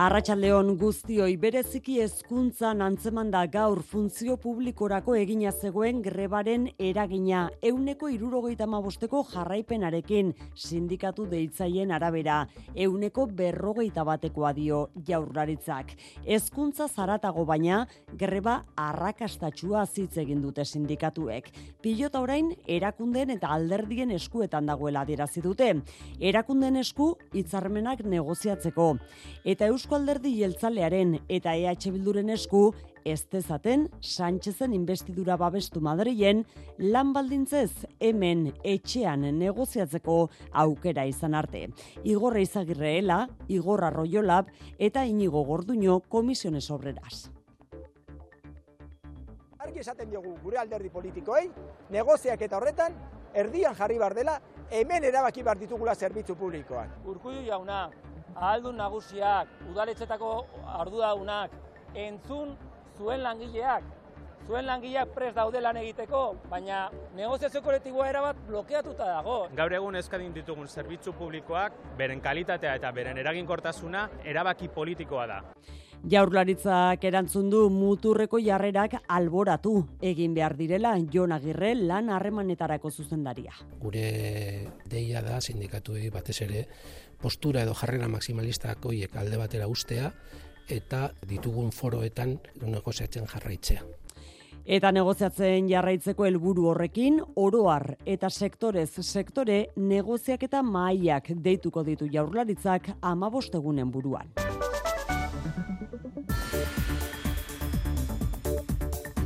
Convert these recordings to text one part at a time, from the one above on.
Arratxaldeon guztioi bereziki hezkuntzan antzeman da gaur funtzio publikorako egina zegoen grebaren eragina euneko irurogeita bosteko jarraipenarekin sindikatu deitzaien arabera euneko berrogeita batekoa dio jaurlaritzak. Hezkuntza zaratago baina greba arrakastatxua zitz egin dute sindikatuek. Pilota orain erakunden eta alderdien eskuetan dagoela adierazi dute. Erakunden esku hitzarmenak negoziatzeko. Eta Eusko Eusko Alderdi Jeltzalearen eta EH Bilduren esku ez dezaten Sánchezen investidura babestu Madrilen lan baldintzez hemen etxean negoziatzeko aukera izan arte. Igor Izagirreela, Igor Arroyolab eta Inigo Gorduño komisiones obreras. Argi esaten diogu gure alderdi politikoei, negoziak eta horretan, erdian jarri bar dela, hemen erabaki bar ditugula zerbitzu publikoan. Urkullu jauna, ahaldun nagusiak, udaletxetako ardudaunak, entzun zuen langileak, zuen langileak prest daude lan egiteko, baina negoziazio kolektiboa erabat blokeatuta dago. Gaur egun eskadin ditugun zerbitzu publikoak, beren kalitatea eta beren eraginkortasuna erabaki politikoa da. Jaurlaritzak erantzun du muturreko jarrerak alboratu egin behar direla Jon Agirre lan harremanetarako zuzendaria. Gure deia da sindikatu batez ere postura edo jarrera maximalistak hoiek alde batera ustea eta ditugun foroetan negoziatzen jarraitzea. Eta negoziatzen jarraitzeko helburu horrekin, oroar eta sektorez sektore negoziak eta maaiak deituko ditu jaurlaritzak amabostegunen buruan.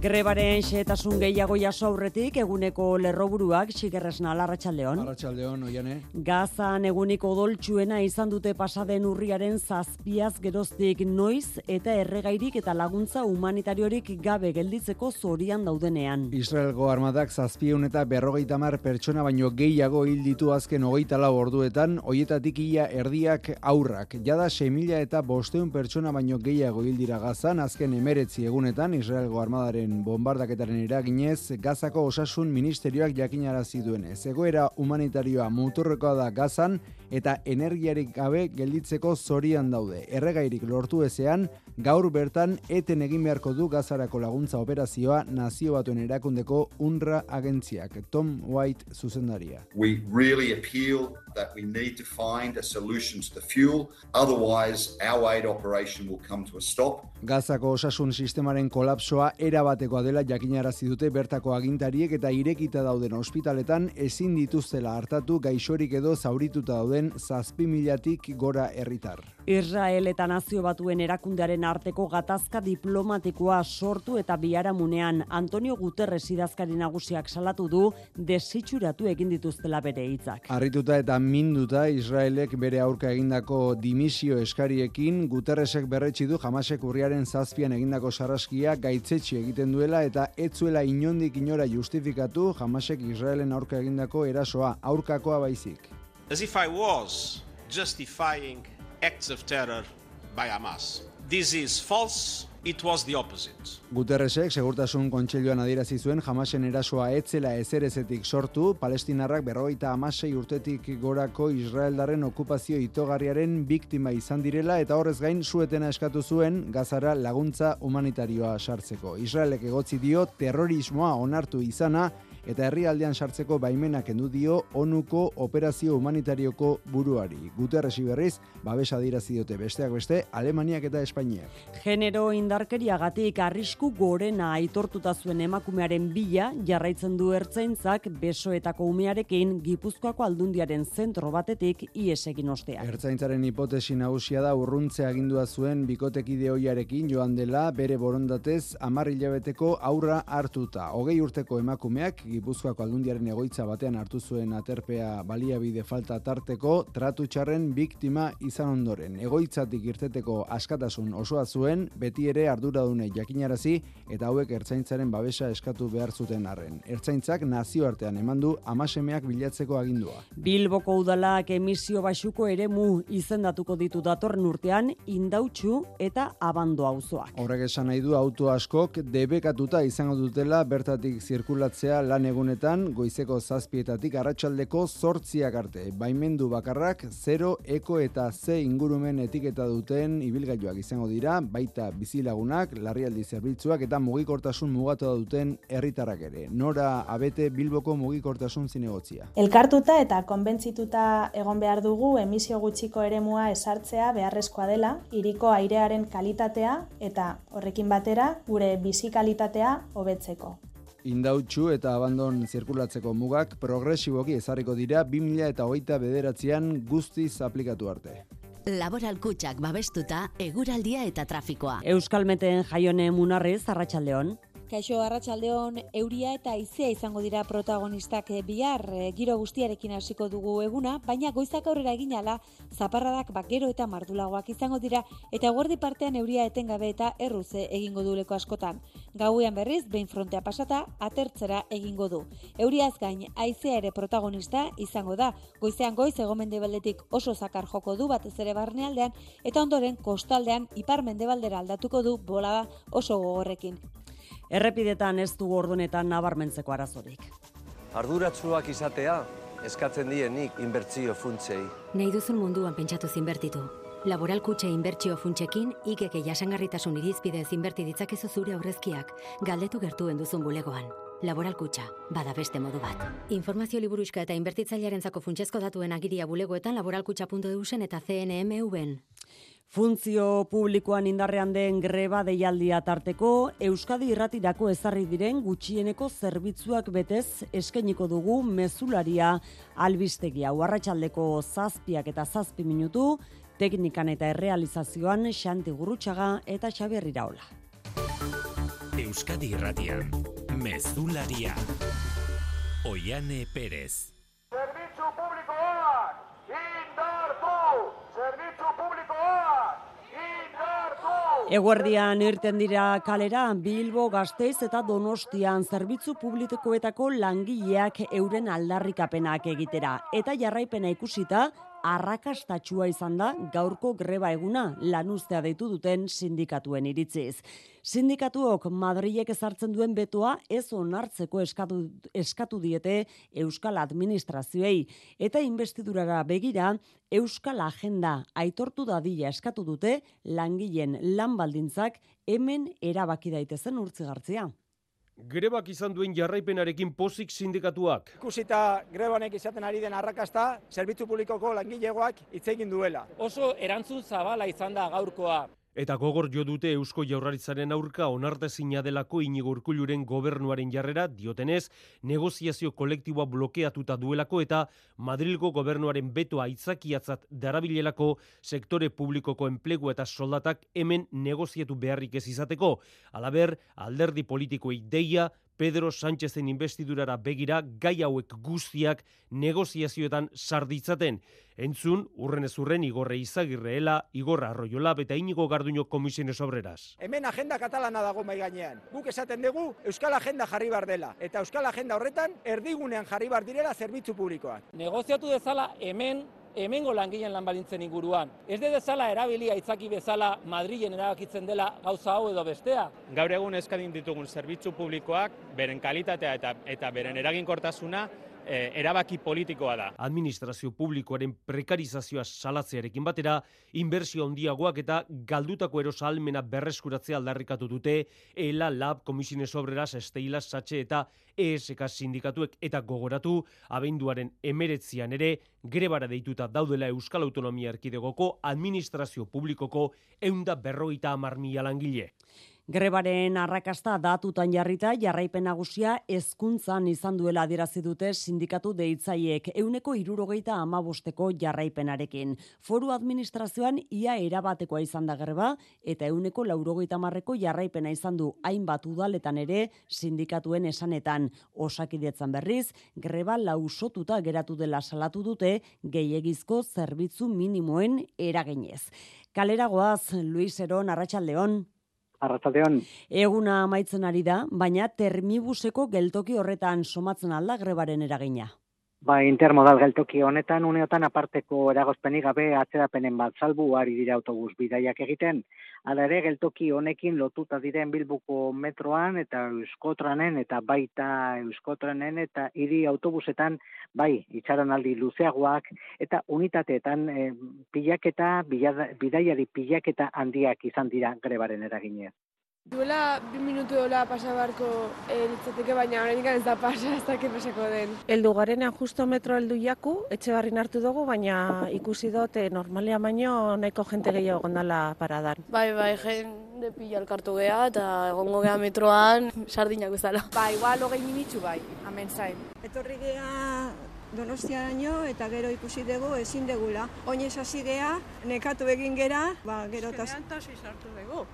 Grebaren xetasun gehiago jaso aurretik eguneko lerroburuak xigerresna larratsaldeon. Larratsaldeon oiane. Gazan eguniko doltsuena izan dute pasaden urriaren zazpiaz geroztik noiz eta erregairik eta laguntza humanitariorik gabe gelditzeko zorian daudenean. Israelgo armadak zazpion eta berrogeita mar pertsona baino gehiago hil ditu azken hogeita lau orduetan, hoietatik ia erdiak aurrak. Jada 6.000 eta bosteun pertsona baino gehiago hil dira gazan azken emeretzi egunetan Israelgo armadaren bombardaketaren eraginez, Gazako osasun ministerioak jakinarazi duenez. Egoera humanitarioa muturrekoa da Gazan eta energiarik gabe gelditzeko zorian daude. Erregairik lortu ezean, gaur bertan eten egin beharko du Gazarako laguntza operazioa nazio batuen erakundeko UNRWA agentziak. Tom White zuzendaria. We really appeal that we need to find a solution to the fuel, otherwise our aid operation will come to a stop. Gazako osasun sistemaren kolapsoa erabatekoa dela jakinarazi dute bertako agintariek eta irekita dauden ospitaletan ezin dituztela hartatu gaixorik edo zaurituta dauden zazpi milatik gora herritar. Israel eta nazio batuen erakundearen arteko gatazka diplomatikoa sortu eta biharamunean Antonio Guterres idazkari nagusiak salatu du desitxuratu egin dituztela bere hitzak. Arrituta eta minduta Israelek bere aurka egindako dimisio eskariekin Guterresek berretsi du jamasek urriaren zazpian egindako sarraskia gaitzetsi egiten duela eta etzuela inondik inora justifikatu jamasek Israelen aurka egindako erasoa aurkakoa baizik. As if I was justifying acts of terror by Hamas. This is false. It was the opposite. Guterresek segurtasun kontseiluan adierazi zuen jamasen erasoa etzela ezerezetik sortu, palestinarrak berrogeita amasei urtetik gorako Israeldarren okupazio itogarriaren biktima izan direla eta horrez gain suetena eskatu zuen gazara laguntza humanitarioa sartzeko. Israelek egotzi dio terrorismoa onartu izana eta herrialdean sartzeko baimenak kendu dio onuko operazio humanitarioko buruari. Guterresi berriz, babesa dirazi diote besteak beste, Alemaniak eta Espainiak. Genero indarkeriagatik arrisku gorena aitortuta zuen emakumearen bila jarraitzen du ertzaintzak besoetako umearekin Gipuzkoako aldundiaren zentro batetik ies egin ostean. Ertzaintzaren hipotesi nagusia da urruntze agindua zuen bikotekide hoiarekin joan dela bere borondatez 10 hilabeteko aurra hartuta. Hogei urteko emakumeak Gipuzkoako aldundiaren egoitza batean hartu zuen aterpea baliabide falta tarteko tratu txarren biktima izan ondoren. Egoitzatik irteteko askatasun osoa zuen, beti ere arduradune jakinarazi eta hauek ertzaintzaren babesa eskatu behar zuten arren. Ertzaintzak nazioartean emandu amasemeak bilatzeko agindua. Bilboko udalak emisio basuko eremu izendatuko ditu datorren urtean indautxu eta abando auzoak. Horrek esan nahi du auto askok debekatuta izango dutela bertatik zirkulatzea lan egunetan goizeko zazpietatik arratsaldeko zortziak arte. Baimendu bakarrak 0, eko eta Z ingurumen etiketa duten ibilgailuak izango dira, baita bizilagunak, larrialdi zerbitzuak eta mugikortasun mugatu duten herritarrak ere. Nora abete Bilboko mugikortasun zinegotzia. Elkartuta eta konbentzituta egon behar dugu emisio gutxiko eremua esartzea beharrezkoa dela, iriko airearen kalitatea eta horrekin batera gure bizi kalitatea hobetzeko. Indautxu eta abandon zirkulatzeko mugak progresiboki ezarriko dira 2000 eta hogeita bederatzean guztiz aplikatu arte. Laboral kutsak babestuta, eguraldia eta trafikoa. Euskalmeten jaione munarrez, arratsaldeon. Kaixo Arratsaldeon euria eta haizea izango dira protagonistak eh, bihar eh, giro guztiarekin hasiko dugu eguna, baina goizak aurrera eginala zaparradak bakero eta mardulagoak izango dira eta guardi partean euria etengabe eta erruze egingo du leko askotan. Gauean berriz behin frontea pasata atertzera egingo du. Euriaz gain haizea ere protagonista izango da. Goizean goiz egomendebaletik oso zakar joko du batez ere barnealdean eta ondoren kostaldean ipar mendebaldera aldatuko du bolada oso gogorrekin. Errepidetan ez du ordunetan nabarmentzeko arazorik. Arduratsuak izatea eskatzen dienik inbertsio funtsei. Nahi duzun munduan pentsatu zinbertitu. Laboral kutxe inbertsio funtsekin, ikeke jasangarritasun irizpidez inberti ditzakezu zure aurrezkiak, galdetu gertuen duzun bulegoan. Laboral kutxa, bada beste modu bat. Informazio liburuska eta inbertitzailearen zako funtsezko datuen agiria bulegoetan laboralkutxa.eusen eta CNMV-en. Funtzio publikoan indarrean den greba deialdia tarteko, Euskadi irratirako ezarri diren gutxieneko zerbitzuak betez eskainiko dugu mezularia albistegia. Arratsaldeko zazpiak eta zazpi minutu, teknikan eta errealizazioan Xanti Gurrutxaga eta Xabier Iraola. Euskadi irratian, mezularia. Oiane Perez. Zerbitzu publikoak, indartu! Zerbitzu publikoak, indartu! Eguerdian irten dira kalera Bilbo, Gasteiz eta Donostian zerbitzu publikoetako langileak euren aldarrikapenak egitera. Eta jarraipena ikusita, arrakastatxua izan da gaurko greba eguna lanuztea deitu duten sindikatuen iritziz. Sindikatuok Madrilek ezartzen duen betoa ez onartzeko eskatu, eskatu diete Euskal Administrazioei eta investidurara begira Euskal Agenda aitortu dadila eskatu dute langileen lan baldintzak hemen erabaki daitezen urtzigartzia. Grebak izan duen jarraipenarekin pozik sindikatuak. Ikusita grebanek izaten ari den arrakasta, zerbitzu publikoko langilegoak hitz egin duela. Oso erantzun zabala izan da gaurkoa. Eta gogor jo dute Eusko Jaurlaritzaren aurka onartezina delako Inigo Urkulluren gobernuaren jarrera diotenez negoziazio kolektiboa blokeatuta duelako eta Madrilgo gobernuaren betoa aitzakiatzat darabilelako sektore publikoko enplegu eta soldatak hemen negoziatu beharrik ez izateko. Alaber, alderdi politikoei deia Pedro Sánchezen investidurara begira gai hauek guztiak negoziazioetan sarditzaten. Entzun, urren ez urren Igorre Izagirreela, Igorra Arroiolab eta Inigo Garduño komisiones obreras. Hemen agenda katalana dago mai gainean. Guk esaten dugu Euskal Agenda jarri bar dela. Eta Euskal Agenda horretan erdigunean jarri bar direla zerbitzu publikoak. Negoziatu dezala hemen hemengo langileen lanbalintzen inguruan. Ez de dezala erabili aitzaki bezala Madrilen erabakitzen dela gauza hau edo bestea. Gaur egun eskadin ditugun zerbitzu publikoak, beren kalitatea eta, eta beren eraginkortasuna, e, erabaki politikoa da. Administrazio publikoaren prekarizazioa salatzearekin batera, inbertsio handiagoak eta galdutako erosalmena berreskuratzea aldarrikatu dute, ELA, LAB, Komisiones Obreras, Esteila, Satxe eta ESK sindikatuek eta gogoratu, abenduaren emeretzian ere, grebara deituta daudela Euskal Autonomia Erkidegoko administrazio publikoko eunda berroita amar mila langile. Grebaren arrakasta datutan jarrita jarraipen nagusia hezkuntzan izan duela adierazi dute sindikatu deitzaiek euneko irurogeita amabosteko jarraipenarekin. Foru administrazioan ia erabatekoa izan da greba eta euneko laurogeita marreko jarraipena izan du hainbat udaletan ere sindikatuen esanetan. Osakidetzan berriz, greba lausotuta geratu dela salatu dute gehiegizko zerbitzu minimoen eraginez. Kalera goaz, Luis Eron, Arratxaldeon. Arratsaldeon. Eguna amaitzen ari da, baina termibuseko geltoki horretan somatzen alda grebaren eragina. Ba, intermodal geltoki honetan, uneotan aparteko eragozpenik gabe atzerapenen bat salbu ari dira autobus bidaiak egiten. Hala ere, geltoki honekin lotuta diren bilbuko metroan eta euskotranen eta baita euskotranen eta hiri autobusetan, bai, itxaron aldi luzeagoak eta unitateetan e, pilaketa, bidaiari pilaketa handiak izan dira grebaren eraginez. Duela bi minutu dola pasa barko elitzateke, baina horrein ez da pasa, ez dakit pasako den. Eldu garenean justo metro eldu jaku, etxe barri hartu dugu, baina ikusi dut eh, normalia baino nahiko jente gehiago gondala paradan. Bai, bai, jende pila elkartu geha eta egongo geha metroan sardinak bezala. Bai, igual hogei minitzu bai, amen zain. Etorri geha Donostia daño eta gero ikusi dugu ezin degula. Oinez hasi gea, nekatu egin gera, ba, gero eta... sartu dugu.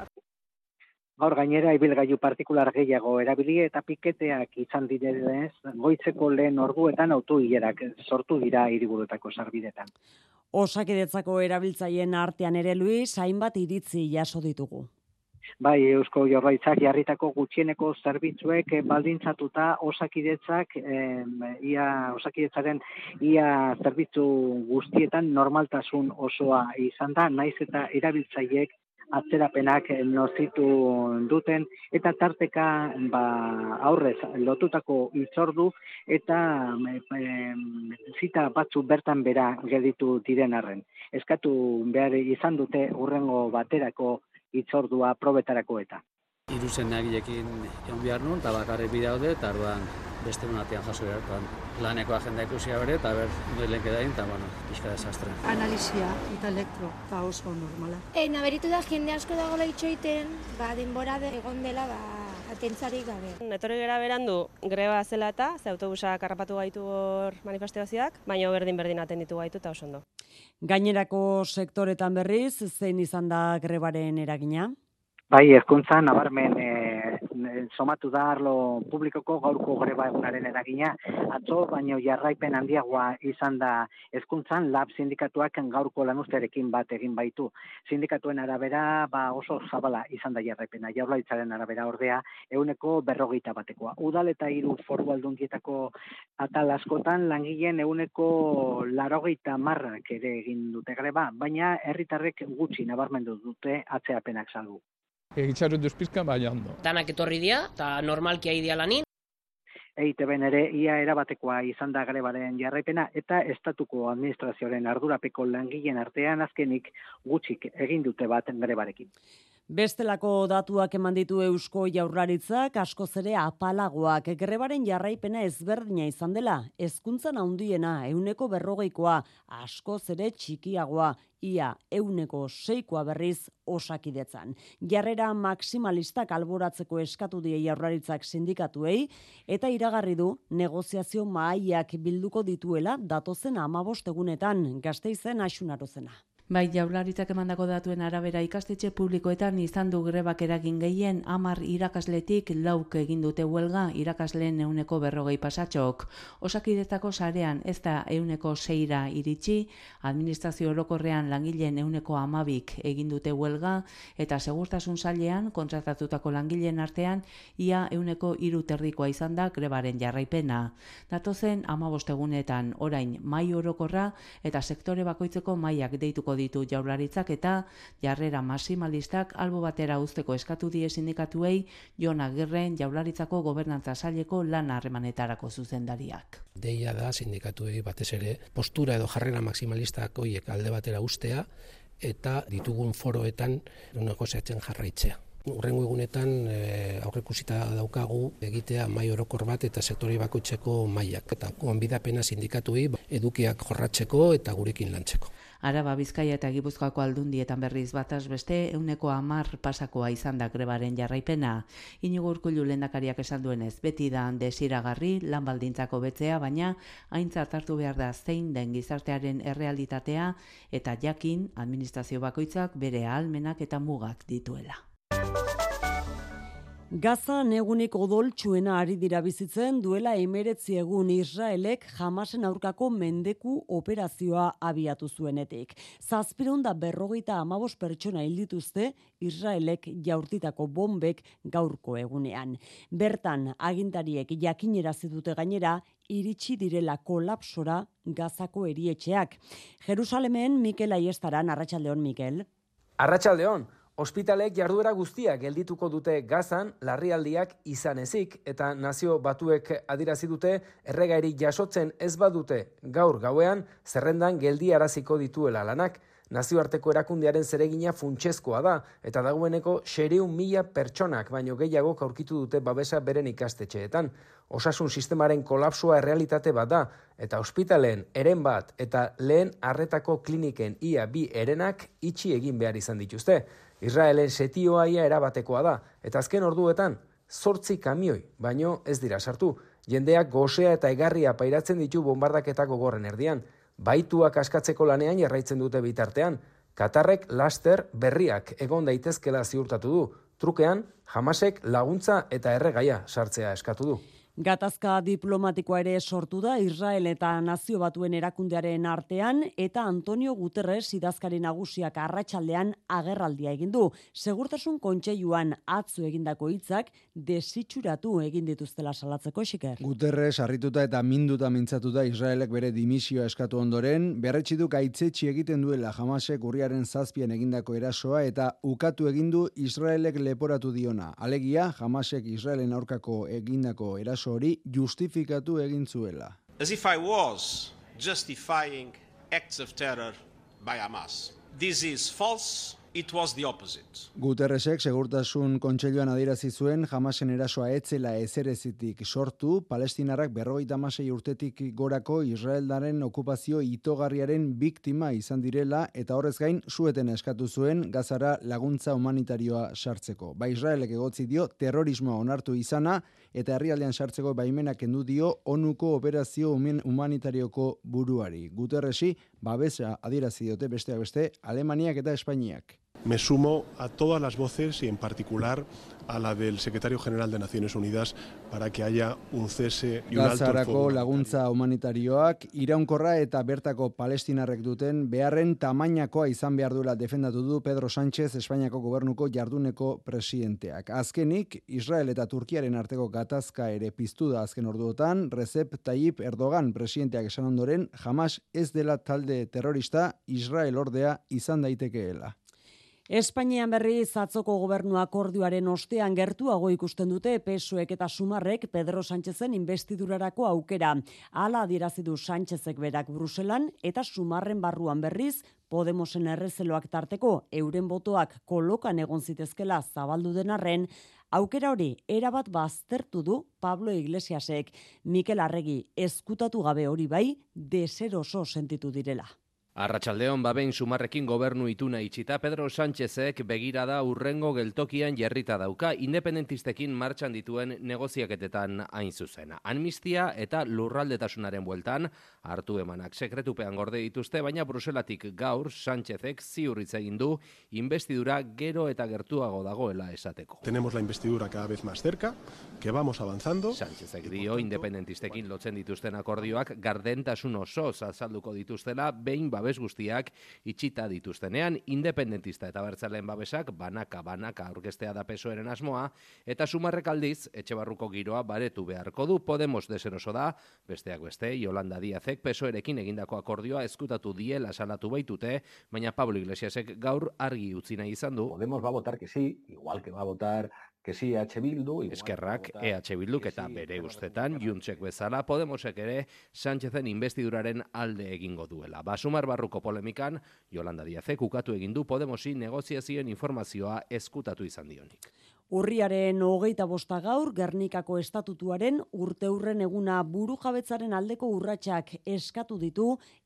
Gaur gainera ibilgailu partikular gehiago erabili eta piketeak izan direz goitzeko lehen orduetan autoilerak sortu dira hiriburuetako sarbidetan. Osakidetzako erabiltzaileen artean ere Luis hainbat iritzi jaso ditugu. Bai, Eusko Jorraitzak jarritako gutxieneko zerbitzuek baldintzatuta osakidetzak ia osakidetzaren ia zerbitzu guztietan normaltasun osoa izan da, naiz eta erabiltzaileek atzerapenak nozitu duten eta tarteka ba, aurrez lotutako itzordu eta e, zita batzu bertan bera gelditu diren arren. Eskatu behar izan dute urrengo baterako itzordua probetarako eta. Iruzen nagilekin egon behar nun, eta bakarrik bidaude, eta arduan beste unatean jaso behar. Laneko agenda ikusia bere, eta ber, noin lehen kedain, eta bueno, pixka desastre. Analizia eta elektro, eta oso normala. E, naberitu da jende asko dago itxoiten, ba, denbora de egon dela, ba, atentzarik gabe. Netorri gara berandu greba zela eta, ze autobusak harrapatu gaitu hor manifestazioak, baina berdin berdin atenditu gaitu eta oso ondo. Gainerako sektoretan berriz, zein izan da grebaren eragina? Bai, ezkuntza, nabarmen e, somatu da arlo publikoko gaurko greba egunaren eragina, atzo baino jarraipen handiagoa izan da hezkuntzan lab sindikatuak gaurko lanusterekin bat egin baitu. Sindikatuen arabera ba oso zabala izan da jarraipena. Jaurlaritzaren arabera ordea euneko berrogeita batekoa. Udal eta hiru foru aldundietako atal askotan langileen euneko larogeita marrak ere egin dute greba, baina herritarrek gutxi nabarmendu dute atzeapenak salgu. Egitxarru duz pizka, bai ondo. Danak etorri dia, eta normalki ahi dia lanin. EITB ere ia erabatekoa izan da grebaren jarraipena eta estatuko administrazioaren ardurapeko langileen artean azkenik gutxik egin dute bat grebarekin. Bestelako datuak eman ditu Eusko Jaurlaritzak askoz ere apalagoak grebaren jarraipena ezberdina izan dela, hezkuntzan handiena euneko berrogeikoa, askoz ere txikiagoa, ia euneko seikoa berriz osakidetzan. Jarrera maksimalistak alboratzeko eskatu die Jaurlaritzak sindikatuei eta iragarri du negoziazio mahaiak bilduko dituela datozen 15 egunetan Gasteizen asunarozena. Bai, jaularitzak emandako datuen arabera ikastetxe publikoetan izan du grebak eragin gehien amar irakasletik lauk egin dute huelga irakasleen euneko berrogei pasatxok. Osakidetako sarean ez da euneko seira iritsi, administrazio orokorrean langileen euneko amabik egin dute huelga eta segurtasun sailean kontratatutako langileen artean ia euneko iru terrikoa izan da grebaren jarraipena. Datozen amabostegunetan orain mai orokorra eta sektore bakoitzeko maiak deituko ditu jaurlaritzak eta jarrera maximalistak albo batera uzteko eskatu die sindikatuei Jon Agirren jaurlaritzako gobernantza saileko lan harremanetarako zuzendariak. Deia da sindikatuei batez ere postura edo jarrera maximalistak hoiek alde batera ustea eta ditugun foroetan negoziatzen jarraitzea. Urrengo egunetan e, aurrekusita daukagu egitea mai orokor bat eta sektori bakoitzeko mailak eta gonbidapena sindikatuei edukiak jorratzeko eta gurekin lantzeko. Araba Bizkaia eta Gipuzkoako aldundietan berriz bataz beste euneko amar pasakoa izan da grebaren jarraipena. Inigo urkullu lendakariak esan duenez, beti da desiragarri lan baldintzako betzea, baina aintzat hartu behar da zein den gizartearen errealitatea eta jakin administrazio bakoitzak bere ahalmenak eta mugak dituela. Gaza negunik odoltsuena ari dira bizitzen duela emeretzi egun Israelek jamasen aurkako mendeku operazioa abiatu zuenetik. Zazpiron da berrogeita amabos pertsona hildituzte Israelek jaurtitako bombek gaurko egunean. Bertan, agintariek jakinera dute gainera, iritsi direla kolapsora gazako erietxeak. Jerusalemen Mikel Aiestaran, Arratxaldeon Mikel. Arratxaldeon, Ospitalek jarduera guztia geldituko dute gazan larrialdiak izan ezik eta nazio batuek adirazi dute erregairi jasotzen ez badute gaur gauean zerrendan geldi araziko dituela lanak. Nazioarteko erakundearen zeregina funtsezkoa da eta dagoeneko xereun mila pertsonak baino gehiago aurkitu dute babesa beren ikastetxeetan. Osasun sistemaren kolapsua errealitate bat da eta ospitaleen eren bat eta lehen arretako kliniken ia bi erenak itxi egin behar izan dituzte. Israelen setioa ia erabatekoa da, eta azken orduetan, zortzi kamioi, baino ez dira sartu. Jendeak gozea eta egarria pairatzen ditu bombardaketako gorren erdian. Baituak askatzeko lanean jarraitzen dute bitartean. Katarrek laster berriak egon daitezkela ziurtatu du. Trukean, jamasek laguntza eta erregaia sartzea eskatu du. Gatazka diplomatikoa ere sortu da Israel eta Nazio Batuen erakundearen artean eta Antonio Guterres idazkari nagusiak arratsaldean agerraldia egin du. Segurtasun kontseiluan atzu egindako hitzak desitxuratu egin dituztela salatzeko xiker. Guterres harrituta eta minduta mintzatuta Israelek bere dimisioa eskatu ondoren, berretsi du gaitzetsi egiten duela Hamasek urriaren zazpian egindako erasoa eta ukatu egin du Israelek leporatu diona. Alegia Hamasek Israelen aurkako egindako eraso hori justifikatu egin zuela. As if I was justifying acts of terror by Hamas. This is false It was the opposite. Guterresek segurtasun kontseiluan adierazi zuen jamasen erasoa etzela ezerezitik sortu, palestinarrak berrogeita masei urtetik gorako Israeldaren okupazio itogarriaren biktima izan direla eta horrez gain sueten eskatu zuen gazara laguntza humanitarioa sartzeko. Ba Israelek egotzi dio terrorismoa onartu izana eta herrialdean sartzeko baimenak kendu dio onuko operazio humanitarioko buruari. Guterresi babesa adierazi diote besteak beste Alemaniak eta Espainiak. Me sumo a todas las voces y en particular a la del secretario general de Naciones Unidas para que haya un cese y un alto fuego. laguntza humanitarioak iraunkorra eta bertako palestinarrek duten beharren tamainakoa izan behar duela defendatu du Pedro Sánchez Espainiako gobernuko jarduneko presidenteak. Azkenik, Israel eta Turkiaren arteko gatazka ere piztu da azken orduotan, Recep Tayyip Erdogan presidenteak esan ondoren, jamás ez dela talde terrorista Israel ordea izan daitekeela. Espainian berri zatzoko gobernu akordioaren ostean gertuago ikusten dute pesoek eta sumarrek Pedro Sánchezen investidurarako aukera. Hala adierazi du Sánchezek berak Bruselan eta sumarren barruan berriz Podemosen errezeloak tarteko euren botoak kolokan egon zitezkela zabaldu denarren, aukera hori erabat baztertu du Pablo Iglesiasek, Mikel Arregi ezkutatu gabe hori bai, deseroso sentitu direla. Arratxaldeon babein sumarrekin gobernu ituna itxita, Pedro Sánchezek begirada urrengo geltokian jerrita dauka, independentistekin martxan dituen negoziaketetan hain zuzena. Amnistia eta lurraldetasunaren bueltan, hartu emanak sekretupean gorde dituzte, baina Bruselatik gaur Sánchezek ziurritza egin du investidura gero eta gertuago dagoela esateko. Tenemos la investidura cada vez más cerca, que vamos avanzando. Sánchezek dio independentistekin lotzen dituzten akordioak gardentasun oso azalduko dituztela, behin babes guztiak itxita dituztenean independentista eta bertzalen babesak banaka banaka aurkestea da pesoeren asmoa eta sumarrek aldiz etxe barruko giroa baretu beharko du Podemos deseroso da, besteak beste Yolanda Diazek pesoerekin egindako akordioa eskutatu diela salatu baitute, baina Pablo Iglesiasek gaur argi utzi nahi izan du. Podemos va a votar que sí, igual que va a votar que si EH Bildu... Eskerrak EH Bilduk eta bere ustetan, juntzek bezala, Podemosek ere Sánchezen investiduraren alde egingo duela. Basumar barruko polemikan, Yolanda Diazek ukatu egindu Podemosi negoziazioen informazioa eskutatu izan dionik. Urriaren hogeita bosta gaur, Gernikako estatutuaren urteurren eguna buru jabetzaren aldeko urratsak eskatu ditu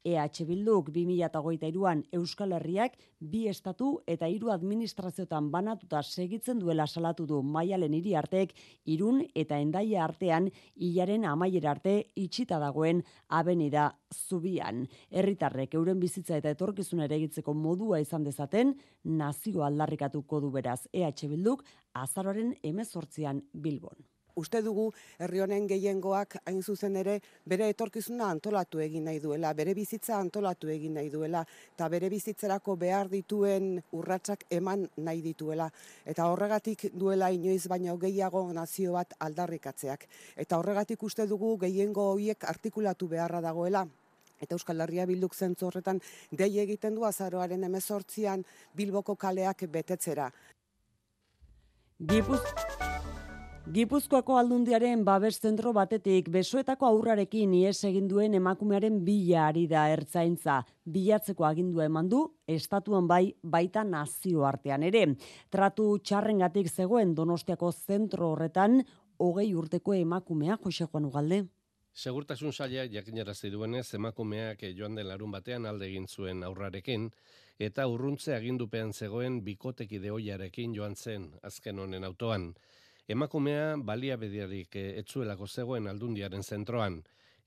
EH Bilduk. 2008an Euskal Herriak bi estatu eta hiru administraziotan banatuta segitzen duela salatu du. Maialen hiri artek irun eta endaia artean hilaren amaiera arte itxita dagoen abenida zubian. Herritarrek euren bizitza eta etorkizuna ere egitzeko modua izan dezaten, nazio aldarrikatuko du beraz EH Bilduk azaroaren emezortzian Bilbon. Uste dugu herri honen gehiengoak hain zuzen ere bere etorkizuna antolatu egin nahi duela, bere bizitza antolatu egin nahi duela, eta bere bizitzerako behar dituen urratsak eman nahi dituela. Eta horregatik duela inoiz baino gehiago nazio bat aldarrikatzeak. Eta horregatik uste dugu gehiengo horiek artikulatu beharra dagoela, Eta Euskal Herria bilduk zentzu horretan dei egiten du azaroaren emezortzian Bilboko kaleak betetzera. Gipuz... Gipuzkoako aldundiaren babes zentro batetik besoetako aurrarekin ies egin duen emakumearen bila ari da ertzaintza. Bilatzeko agindua eman du, estatuan bai, baita nazio artean ere. Tratu txarrengatik zegoen donostiako zentro horretan, hogei urteko emakumea, Jose Juan Ugalde. Segurtasun saia jakinarazi duenez emakumeak joan den larun batean alde egin zuen aurrarekin eta urruntze agindupean zegoen bikoteki deoiarekin joan zen azken honen autoan. Emakumea balia bediarik eh, etzuelako zegoen aldundiaren zentroan.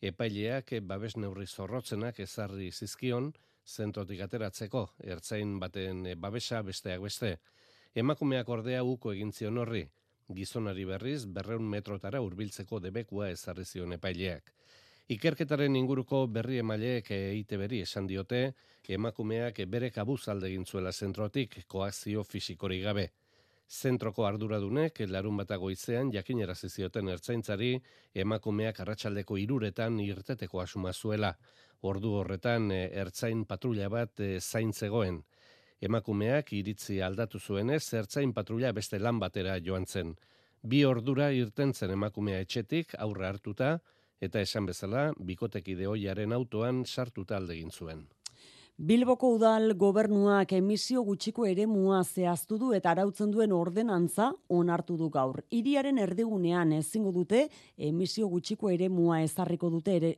Epaileak babes neurri zorrotzenak ezarri zizkion zentrotik ateratzeko, ertzain baten babesa besteak beste. Emakumeak ordea uko egin zion horri, gizonari berriz berreun metrotara hurbiltzeko debekua ezarri zion epaileak. Ikerketaren inguruko berri emaileek eite berri esan diote, emakumeak bere kabuz alde egin zuela zentrotik koazio fisikori gabe. Zentroko arduradunek larun batago izean jakinera zizioten ertzaintzari emakumeak arratsaldeko iruretan irteteko asuma zuela. Ordu horretan eh, ertzain patrulla bat e, zain zegoen. Emakumeak iritzi aldatu zuenez, ertzain patrulla beste lan batera joan zen. Bi ordura irtentzen emakumea etxetik aurre hartuta, eta esan bezala, bikoteki deoiaren autoan sartuta aldegin zuen. Bilboko udal gobernuak emisio gutxiko ere mua zehaztu du eta arautzen duen ordenantza onartu du gaur. Iriaren erdigunean ezingo dute emisio gutxiko ere mua ezarriko dute ere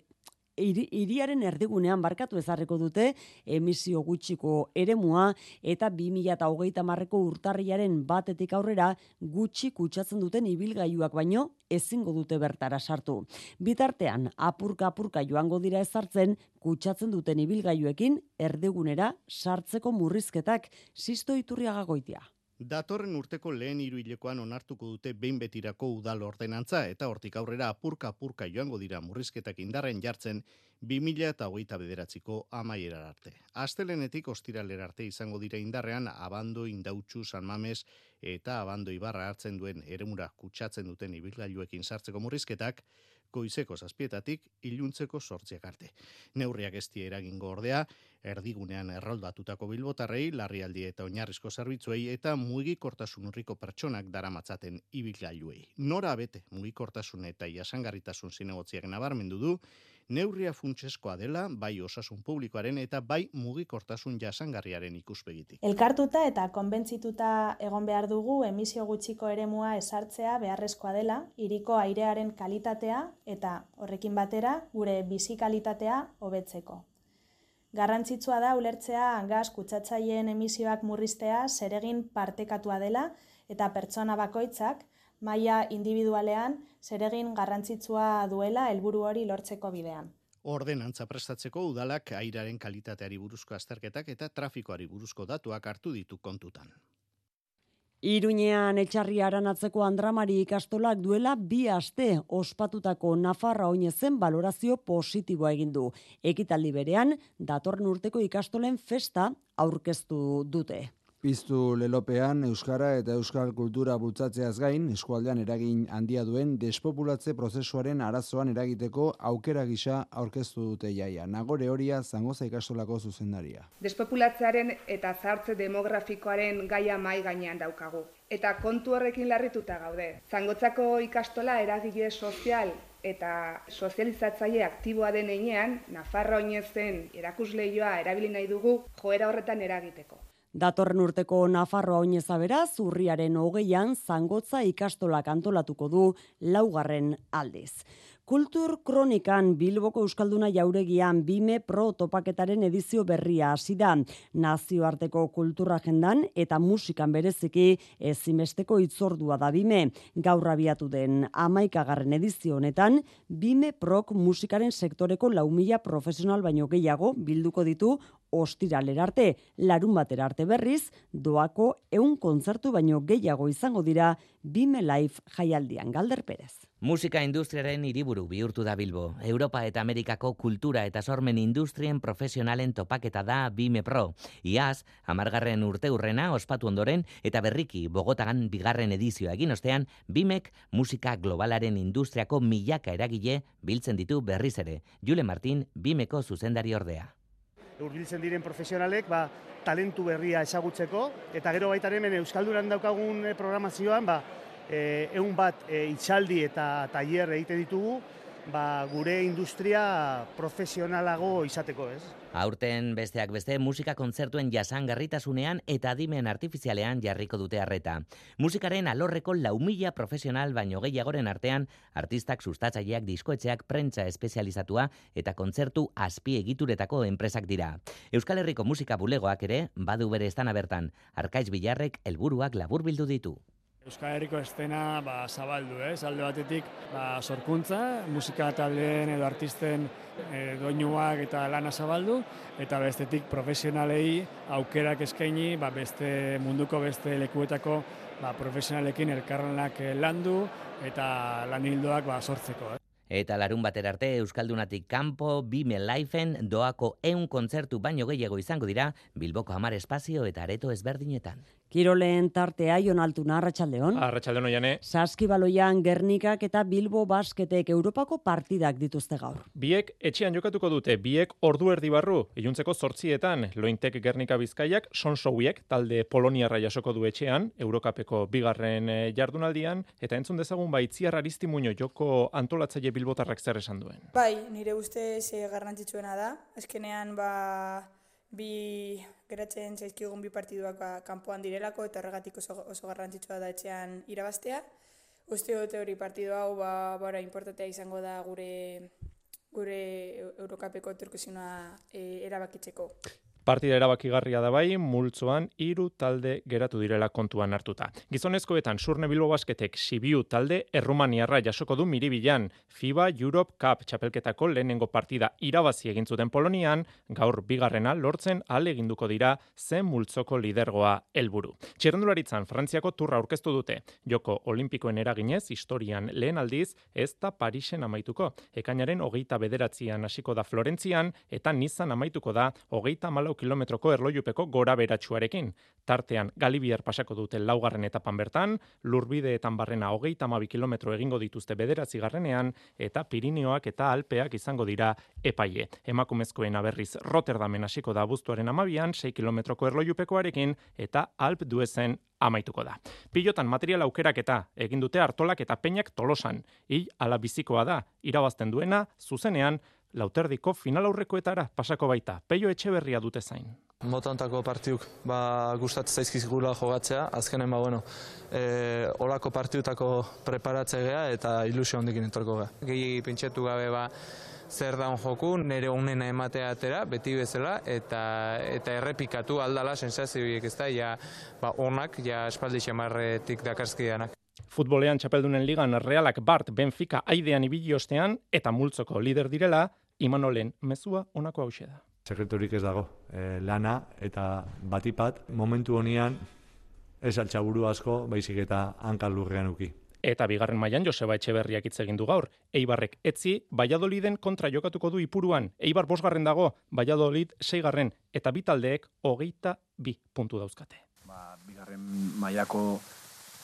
iriaren erdigunean barkatu ezarriko dute emisio gutxiko eremua eta 2030 marreko urtarriaren batetik aurrera gutxi kutsatzen duten ibilgailuak baino ezingo dute bertara sartu. Bitartean, apurka apurka joango dira ezartzen kutsatzen duten ibilgailuekin erdigunera sartzeko murrizketak sisto iturriaga goitia. Datorren urteko lehen hiruilekoan onartuko dute behin betirako udal ordenantza eta hortik aurrera apurka apurka joango dira murrizketak indarren jartzen 2000 eta hogeita bederatziko amaierar arte. Astelenetik ostiralera arte izango dira indarrean abando indautxu San Mames eta abando ibarra hartzen duen eremura kutsatzen duten ibilgailuekin sartzeko murrizketak, goizeko zazpietatik iluntzeko sortziak arte. Neurriak ez eragingo ordea, erdigunean erroldatutako bilbotarrei, larrialdi eta oinarrizko zerbitzuei eta mugikortasun urriko pertsonak daramatzaten ibilgailuei. Nora bete mugikortasun eta jasangarritasun zinegotziak nabarmendu du, neurria funtseskoa dela bai osasun publikoaren eta bai mugikortasun jasangarriaren ikuspegitik. Elkartuta eta konbentzituta egon behar dugu emisio gutxiko eremua esartzea beharrezkoa dela, iriko airearen kalitatea eta horrekin batera gure bizi kalitatea hobetzeko. Garrantzitsua da ulertzea gas kutsatzaileen emisioak murriztea zeregin partekatua dela eta pertsona bakoitzak maila individualean zeregin garrantzitsua duela helburu hori lortzeko bidean. Ordenantza prestatzeko udalak airaren kalitateari buruzko azterketak eta trafikoari buruzko datuak hartu ditu kontutan. Iruñean etxarri aranatzeko andramari ikastolak duela bi aste ospatutako Nafarra oinezen balorazio positiboa egin du. Ekitaldi berean, datorren urteko ikastolen festa aurkeztu dute. Piztu lelopean Euskara eta Euskal Kultura bultzatzeaz gain, eskualdean eragin handia duen despopulatze prozesuaren arazoan eragiteko aukera gisa aurkeztu dute jaia. Nagore horia zangoza ikastolako zuzendaria. Despopulatzearen eta zartze demografikoaren gaia mai gainean daukagu. Eta kontu horrekin larrituta gaude. Zangotzako ikastola eragile sozial eta sozializatzaile aktiboa den einean, Nafarra oinezen erakusleioa erabili nahi dugu joera horretan eragiteko. Datorren urteko Nafarroa oineza beraz, urriaren hogeian zangotza ikastolak antolatuko du laugarren aldez. Kultur Kronikan Bilboko Euskalduna jauregian Bime Pro topaketaren edizio berria hasi da. Nazioarteko kultura agendan eta musikan bereziki ezimesteko itzordua da Bime. Gaur abiatu den amaikagarren edizio honetan, Bime Prok musikaren sektoreko lau mila profesional baino gehiago bilduko ditu ostiralerarte, larun batera arte berriz, doako eun kontzertu baino gehiago izango dira Bime Life jaialdian Galder Perez. Musika industriaren hiriburu bihurtu da Bilbo. Europa eta Amerikako kultura eta sormen industrien profesionalen topaketa da Bime Pro. Iaz, amargarren urte urrena ospatu ondoren eta berriki Bogotagan bigarren edizioa egin ostean, Bimek musika globalaren industriako milaka eragile biltzen ditu berriz ere. Jule Martin, Bimeko zuzendari ordea urbiltzen diren profesionalek ba, talentu berria ezagutzeko. Eta gero baita hemen euskalduran daukagun eh, programazioan ba eh ehun bat e, itxaldi eta tailer egite ditugu ba, gure industria profesionalago izateko, ez? Aurten besteak beste musika kontzertuen jasangarritasunean eta adimen artifizialean jarriko dute harreta. Musikaren alorreko lau profesional baino gehiagoren artean, artistak sustatzaileak diskoetxeak prentza espezializatua eta kontzertu azpi egituretako enpresak dira. Euskal Herriko musika bulegoak ere, badu bere estana bertan, arkaiz bilarrek helburuak labur bildu ditu. Euskal Herriko estena ba, zabaldu, eh? alde batetik ba, sorkuntza, musika taldeen edo artisten e, doinuak eta lana zabaldu, eta bestetik profesionalei aukerak eskaini ba, beste munduko beste lekuetako ba, profesionalekin elkarrenak landu eta lan hildoak ba, sortzeko. Eh? Eta larun batera arte Euskaldunatik kanpo Bime Lifeen doako eun kontzertu baino gehiago izango dira Bilboko Hamar Espazio eta Areto ezberdinetan. Kiroleen tartea Jon Altuna Arratsaldeon. Arratsaldeon oiane. Saskibaloian Gernikak eta Bilbo Basketek Europako partidak dituzte gaur. Biek etxean jokatuko dute, biek ordu erdi barru, iluntzeko zortzietan, lointek Gernika Bizkaiak, sonsouiek, talde Polonia jasoko du etxean, Eurokapeko bigarren eh, jardunaldian, eta entzun dezagun baitziar aristimuño joko antolatzaile Bilbotarrak zer esan duen. Bai, nire ustez eh, garrantzitsuena da, eskenean ba bi geratzen zaizkigun bi partiduak ba, kanpoan direlako eta horregatik oso, oso garrantzitsua da etxean irabaztea. Uste dute hori partidu hau ba, bara importantea izango da gure gure Eurokapeko turkuzioa e, erabakitzeko. Partida erabakigarria da bai, multzoan hiru talde geratu direla kontuan hartuta. Gizonezkoetan Surne Bilbo Basketek Sibiu talde Errumaniarra jasoko du miribilan. FIBA Europe Cup txapelketako lehenengo partida irabazi egin zuten Polonian, gaur bigarrena lortzen ale eginduko dira zen multzoko lidergoa helburu. Txirrendularitzan Frantziako turra aurkeztu dute. Joko Olimpikoen eraginez historian lehen aldiz ez da Parisen amaituko. Ekainaren hogeita bederatzean hasiko da Florentzian eta Nizan amaituko da hogeita malau kilometroko erloiupeko gora beratxuarekin. Tartean, Galibier pasako dute laugarren etapan bertan, lurbideetan barrena hogeita mabi kilometro egingo dituzte bederatzi garrenean, eta Pirineoak eta Alpeak izango dira epaie. Emakumezkoen aberriz Rotterdamen hasiko da abuztuaren amabian, 6 kilometroko erloiupekoarekin, eta Alp duezen amaituko da. Pilotan material aukerak eta egin dute hartolak eta peinak tolosan. Hil ala bizikoa da, irabazten duena, zuzenean, lauterdiko final aurrekoetara pasako baita, peio etxe berria dute zain. Motantako partiuk ba, gustatzen zaizkizgula jogatzea, azkenen ba, bueno, e, olako partiutako preparatze gea eta ilusio hondikin entorko gea. Gehi pentsetu gabe ba, zer daun joku, nire unena ematea atera, beti bezala, eta eta errepikatu aldala sensazioiek ez da, ja, ba, onak, ja, espaldi xamarretik dakarskidanak. Futbolean txapeldunen ligan realak Bart Benfica aidean ibili ostean eta multzoko lider direla, Imanolen mezua onako hause da. Sekreturik ez dago, e, lana eta batipat momentu honian ez altxaburu asko, baizik eta hankal lurrean uki. Eta bigarren mailan Joseba Etxeberriak hitz egin du gaur. Eibarrek etzi Valladoliden kontra jokatuko du ipuruan. Eibar bosgarren dago, Valladolid seigarren eta bitaldeek hogeita bi puntu dauzkate. Ba, bigarren mailako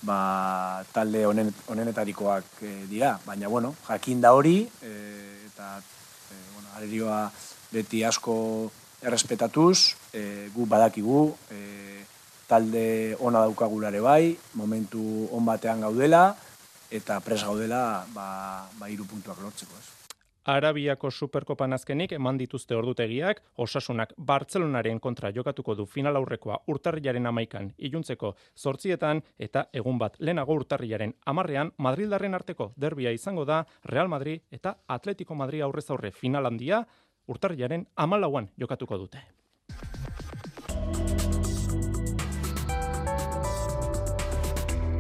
ba, talde honen, honenetarikoak e, dira, baina bueno, jakin da hori e, eta e, bueno, arerioa beti asko errespetatuz, e, gu badakigu, e, talde ona daukagulare bai, momentu on batean gaudela, eta pres gaudela ba, ba iru puntuak lortzeko. Ez. Arabiako Superkopan azkenik eman dituzte ordutegiak, osasunak Bartzelonaren kontra jokatuko du final aurrekoa urtarriaren amaikan iluntzeko zortzietan, eta egun bat lehenago urtarriaren amarrean Madrildarren arteko derbia izango da Real Madrid eta Atletico Madrid aurrez aurre final handia urtarriaren amalauan jokatuko dute.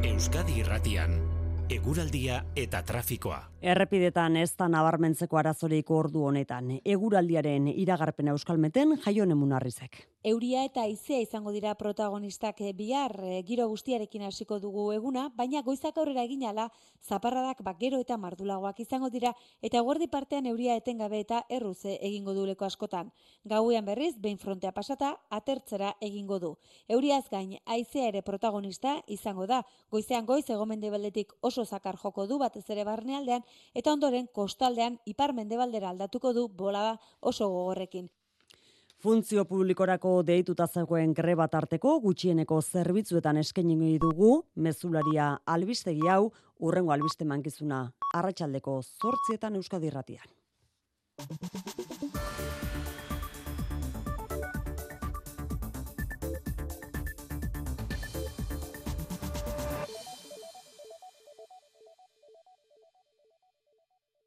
Euskadi Irratian Eguraldia eta trafikoa. Errepidetan ez da nabarmentzeko arazorik ordu honetan. Eguraldiaren iragarpena euskalmeten jaion emunarrizek. Euria eta aizea izango dira protagonistak bihar eh, giro guztiarekin hasiko dugu eguna, baina goizak aurrera egin ala, zaparradak bakero eta mardulagoak izango dira, eta guardi partean euria etengabe eta erruze egingo duleko askotan. Gauean berriz, behin frontea pasata, atertzera egingo du. Euriaz gain, aizea ere protagonista izango da, goizean goiz egomende beldetik oso zakar joko du batez ere barnealdean eta ondoren kostaldean ipar mendebaldera aldatuko du bolada oso gogorrekin. Funtzio publikorako deituta zegoen greba tarteko gutxieneko zerbitzuetan eskaini dugu mezularia albistegi hau urrengo albiste mankizuna. Arratsaldeko 8etan Euskadi